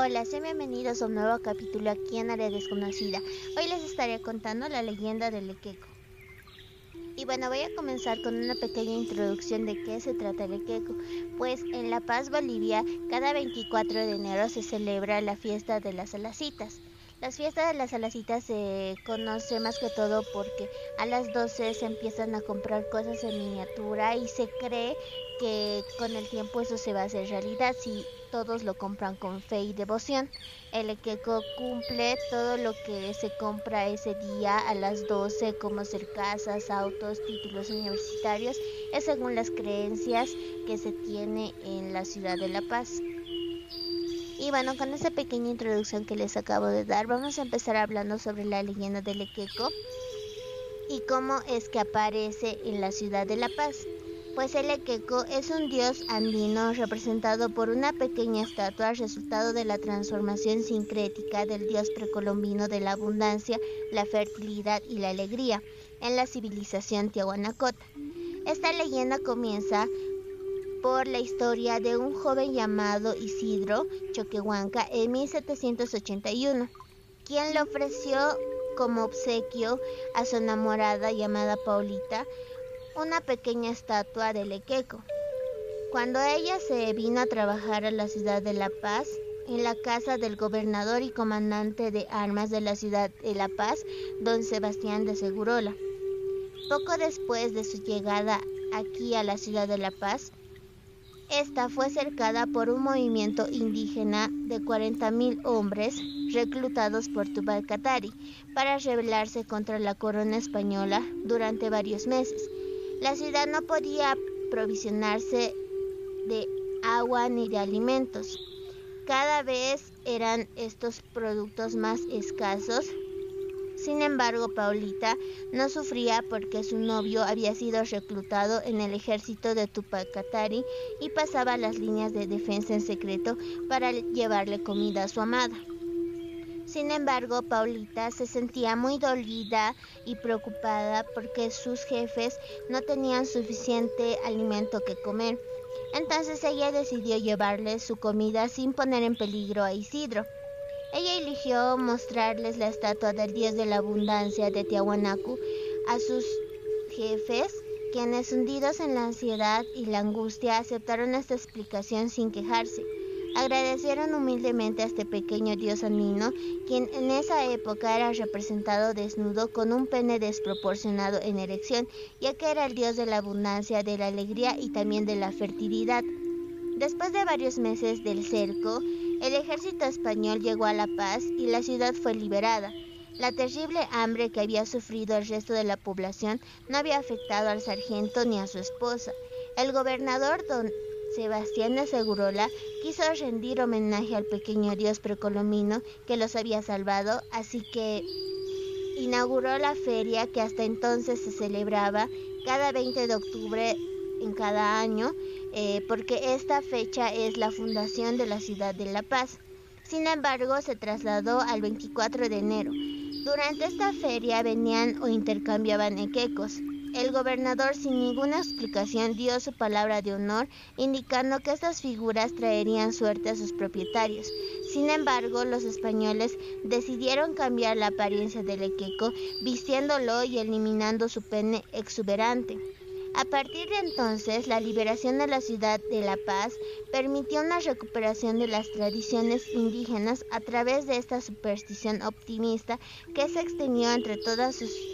Hola, sean bienvenidos a un nuevo capítulo aquí en Área Desconocida. Hoy les estaré contando la leyenda del Equeco. Y bueno, voy a comenzar con una pequeña introducción de qué se trata el Equeco. Pues en La Paz, Bolivia, cada 24 de enero se celebra la fiesta de las alacitas. Las fiestas de las alacitas se conoce más que todo porque a las 12 se empiezan a comprar cosas en miniatura y se cree que con el tiempo eso se va a hacer realidad si todos lo compran con fe y devoción. El Equeco cumple todo lo que se compra ese día a las 12 como ser casas, autos, títulos universitarios, es según las creencias que se tiene en la ciudad de La Paz. Y bueno, con esa pequeña introducción que les acabo de dar, vamos a empezar hablando sobre la leyenda del Equeco y cómo es que aparece en la ciudad de La Paz. Pues el Equeco es un dios andino representado por una pequeña estatua resultado de la transformación sincrética del dios precolombino de la abundancia, la fertilidad y la alegría en la civilización tiahuanacota. Esta leyenda comienza por la historia de un joven llamado Isidro Choquehuanca en 1781, quien le ofreció como obsequio a su enamorada llamada Paulita una pequeña estatua de Lequeco. Cuando ella se vino a trabajar a la ciudad de La Paz, en la casa del gobernador y comandante de armas de la ciudad de La Paz, don Sebastián de Segurola. Poco después de su llegada aquí a la ciudad de La Paz, esta fue cercada por un movimiento indígena de 40.000 hombres reclutados por Tupac para rebelarse contra la corona española durante varios meses. La ciudad no podía provisionarse de agua ni de alimentos. Cada vez eran estos productos más escasos sin embargo, Paulita no sufría porque su novio había sido reclutado en el ejército de Tupac Katari y pasaba las líneas de defensa en secreto para llevarle comida a su amada. Sin embargo, Paulita se sentía muy dolida y preocupada porque sus jefes no tenían suficiente alimento que comer. Entonces ella decidió llevarle su comida sin poner en peligro a Isidro. Ella eligió mostrarles la estatua del dios de la abundancia de Tiahuanacu a sus jefes, quienes hundidos en la ansiedad y la angustia aceptaron esta explicación sin quejarse. Agradecieron humildemente a este pequeño dios andino, quien en esa época era representado desnudo con un pene desproporcionado en erección, ya que era el dios de la abundancia, de la alegría y también de la fertilidad. Después de varios meses del cerco, el ejército español llegó a La Paz y la ciudad fue liberada. La terrible hambre que había sufrido el resto de la población no había afectado al sargento ni a su esposa. El gobernador don Sebastián de Segurola quiso rendir homenaje al pequeño dios precolombino que los había salvado, así que inauguró la feria que hasta entonces se celebraba cada 20 de octubre en cada año eh, porque esta fecha es la fundación de la ciudad de La Paz. Sin embargo, se trasladó al 24 de enero. Durante esta feria venían o intercambiaban equecos. El gobernador sin ninguna explicación dio su palabra de honor, indicando que estas figuras traerían suerte a sus propietarios. Sin embargo, los españoles decidieron cambiar la apariencia del equeco, vistiéndolo y eliminando su pene exuberante. A partir de entonces, la liberación de la ciudad de La Paz permitió una recuperación de las tradiciones indígenas a través de esta superstición optimista que se extendió entre,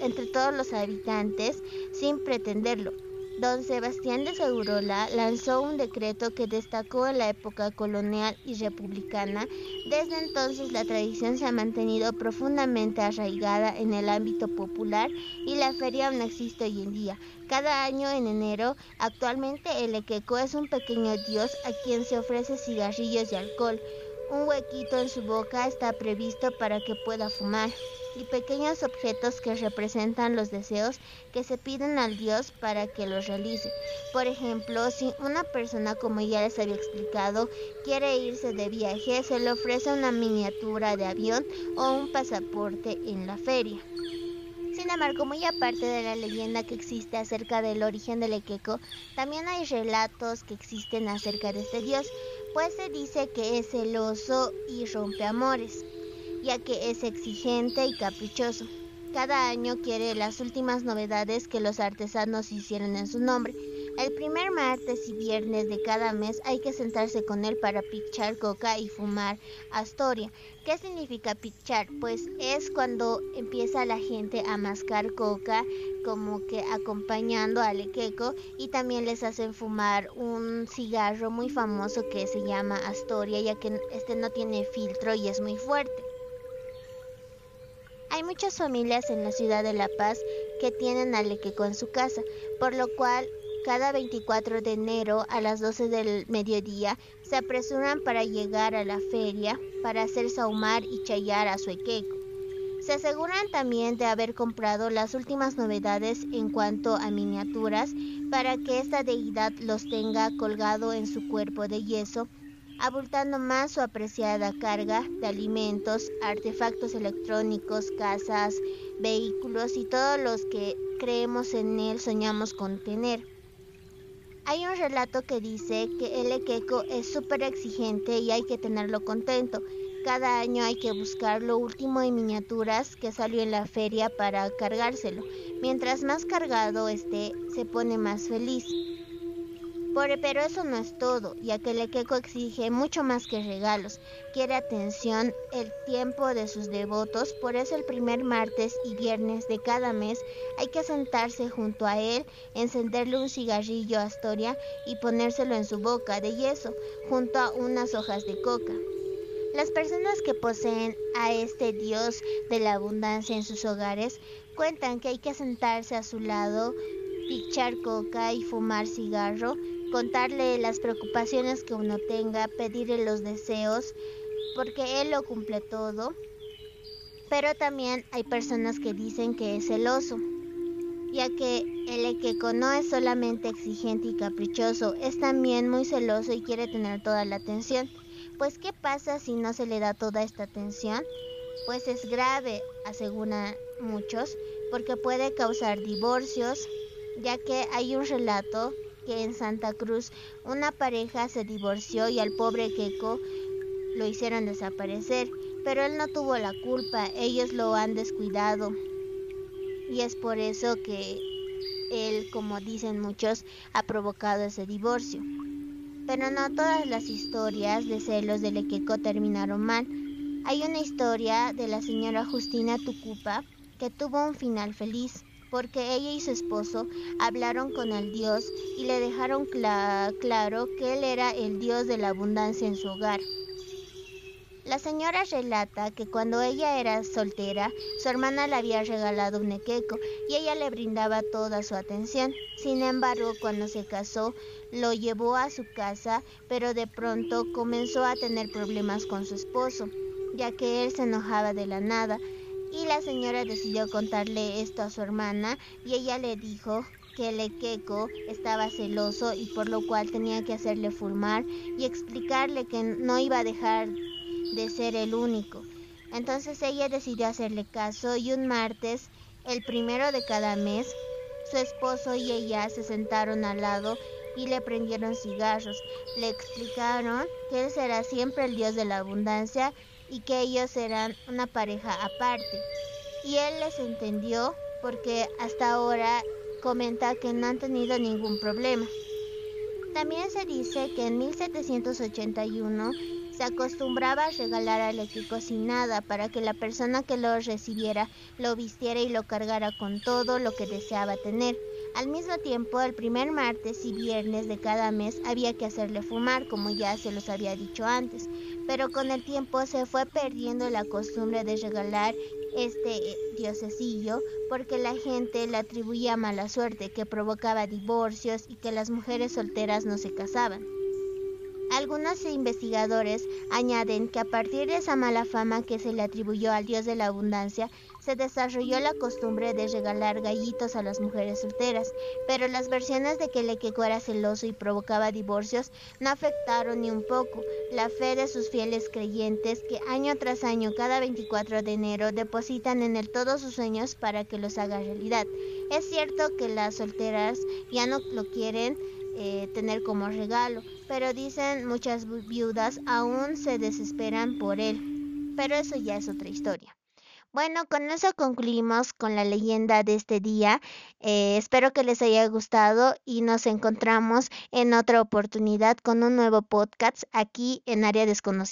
entre todos los habitantes sin pretenderlo. Don Sebastián de Segurola lanzó un decreto que destacó en la época colonial y republicana. Desde entonces la tradición se ha mantenido profundamente arraigada en el ámbito popular y la feria aún existe hoy en día. Cada año en enero, actualmente el Equeco es un pequeño dios a quien se ofrece cigarrillos y alcohol. Un huequito en su boca está previsto para que pueda fumar y pequeños objetos que representan los deseos que se piden al Dios para que los realice. Por ejemplo, si una persona, como ya les había explicado, quiere irse de viaje, se le ofrece una miniatura de avión o un pasaporte en la feria. Sin embargo, muy aparte de la leyenda que existe acerca del origen del Equeco, también hay relatos que existen acerca de este dios, pues se dice que es celoso y rompe amores, ya que es exigente y caprichoso. Cada año quiere las últimas novedades que los artesanos hicieron en su nombre el primer martes y viernes de cada mes hay que sentarse con él para pichar coca y fumar astoria. ¿Qué significa pichar? Pues es cuando empieza la gente a mascar coca como que acompañando al equeco y también les hacen fumar un cigarro muy famoso que se llama astoria ya que este no tiene filtro y es muy fuerte. Hay muchas familias en la ciudad de La Paz que tienen al equeco en su casa, por lo cual cada 24 de enero a las 12 del mediodía se apresuran para llegar a la feria para hacer saumar y chayar a su equeco. Se aseguran también de haber comprado las últimas novedades en cuanto a miniaturas para que esta deidad los tenga colgado en su cuerpo de yeso, abultando más su apreciada carga de alimentos, artefactos electrónicos, casas, vehículos y todos los que creemos en él soñamos con tener. Hay un relato que dice que el equeco es súper exigente y hay que tenerlo contento. Cada año hay que buscar lo último en miniaturas que salió en la feria para cargárselo. Mientras más cargado esté, se pone más feliz pero eso no es todo, ya que el Equeco exige mucho más que regalos. Quiere atención, el tiempo de sus devotos, por eso el primer martes y viernes de cada mes hay que sentarse junto a él, encenderle un cigarrillo Astoria y ponérselo en su boca de yeso, junto a unas hojas de coca. Las personas que poseen a este dios de la abundancia en sus hogares cuentan que hay que sentarse a su lado, pichar coca y fumar cigarro contarle las preocupaciones que uno tenga, pedirle los deseos, porque él lo cumple todo. Pero también hay personas que dicen que es celoso, ya que el equeco no es solamente exigente y caprichoso, es también muy celoso y quiere tener toda la atención. Pues ¿qué pasa si no se le da toda esta atención? Pues es grave, aseguran muchos, porque puede causar divorcios, ya que hay un relato que en Santa Cruz una pareja se divorció y al pobre Keiko lo hicieron desaparecer, pero él no tuvo la culpa, ellos lo han descuidado. Y es por eso que él, como dicen muchos, ha provocado ese divorcio. Pero no todas las historias de celos de Lequeco terminaron mal. Hay una historia de la señora Justina Tucupa que tuvo un final feliz porque ella y su esposo hablaron con el Dios y le dejaron claro que él era el Dios de la abundancia en su hogar. La señora relata que cuando ella era soltera, su hermana le había regalado un equeco y ella le brindaba toda su atención. Sin embargo, cuando se casó, lo llevó a su casa, pero de pronto comenzó a tener problemas con su esposo, ya que él se enojaba de la nada y la señora decidió contarle esto a su hermana y ella le dijo que el equeco estaba celoso y por lo cual tenía que hacerle fumar y explicarle que no iba a dejar de ser el único. Entonces ella decidió hacerle caso y un martes, el primero de cada mes, su esposo y ella se sentaron al lado y le prendieron cigarros. Le explicaron que él será siempre el Dios de la abundancia y que ellos eran una pareja aparte. Y él les entendió porque hasta ahora comenta que no han tenido ningún problema. También se dice que en 1781 se acostumbraba a regalar al equipo sin nada para que la persona que lo recibiera lo vistiera y lo cargara con todo lo que deseaba tener. Al mismo tiempo, el primer martes y viernes de cada mes había que hacerle fumar, como ya se los había dicho antes, pero con el tiempo se fue perdiendo la costumbre de regalar este eh, diosesillo porque la gente le atribuía mala suerte que provocaba divorcios y que las mujeres solteras no se casaban. Algunos investigadores añaden que a partir de esa mala fama que se le atribuyó al dios de la abundancia, se desarrolló la costumbre de regalar gallitos a las mujeres solteras, pero las versiones de que el Equeco era celoso y provocaba divorcios no afectaron ni un poco la fe de sus fieles creyentes que año tras año, cada 24 de enero, depositan en él todos sus sueños para que los haga realidad. Es cierto que las solteras ya no lo quieren, eh, tener como regalo. Pero dicen muchas viudas aún se desesperan por él. Pero eso ya es otra historia. Bueno, con eso concluimos con la leyenda de este día. Eh, espero que les haya gustado y nos encontramos en otra oportunidad con un nuevo podcast aquí en Área Desconocida.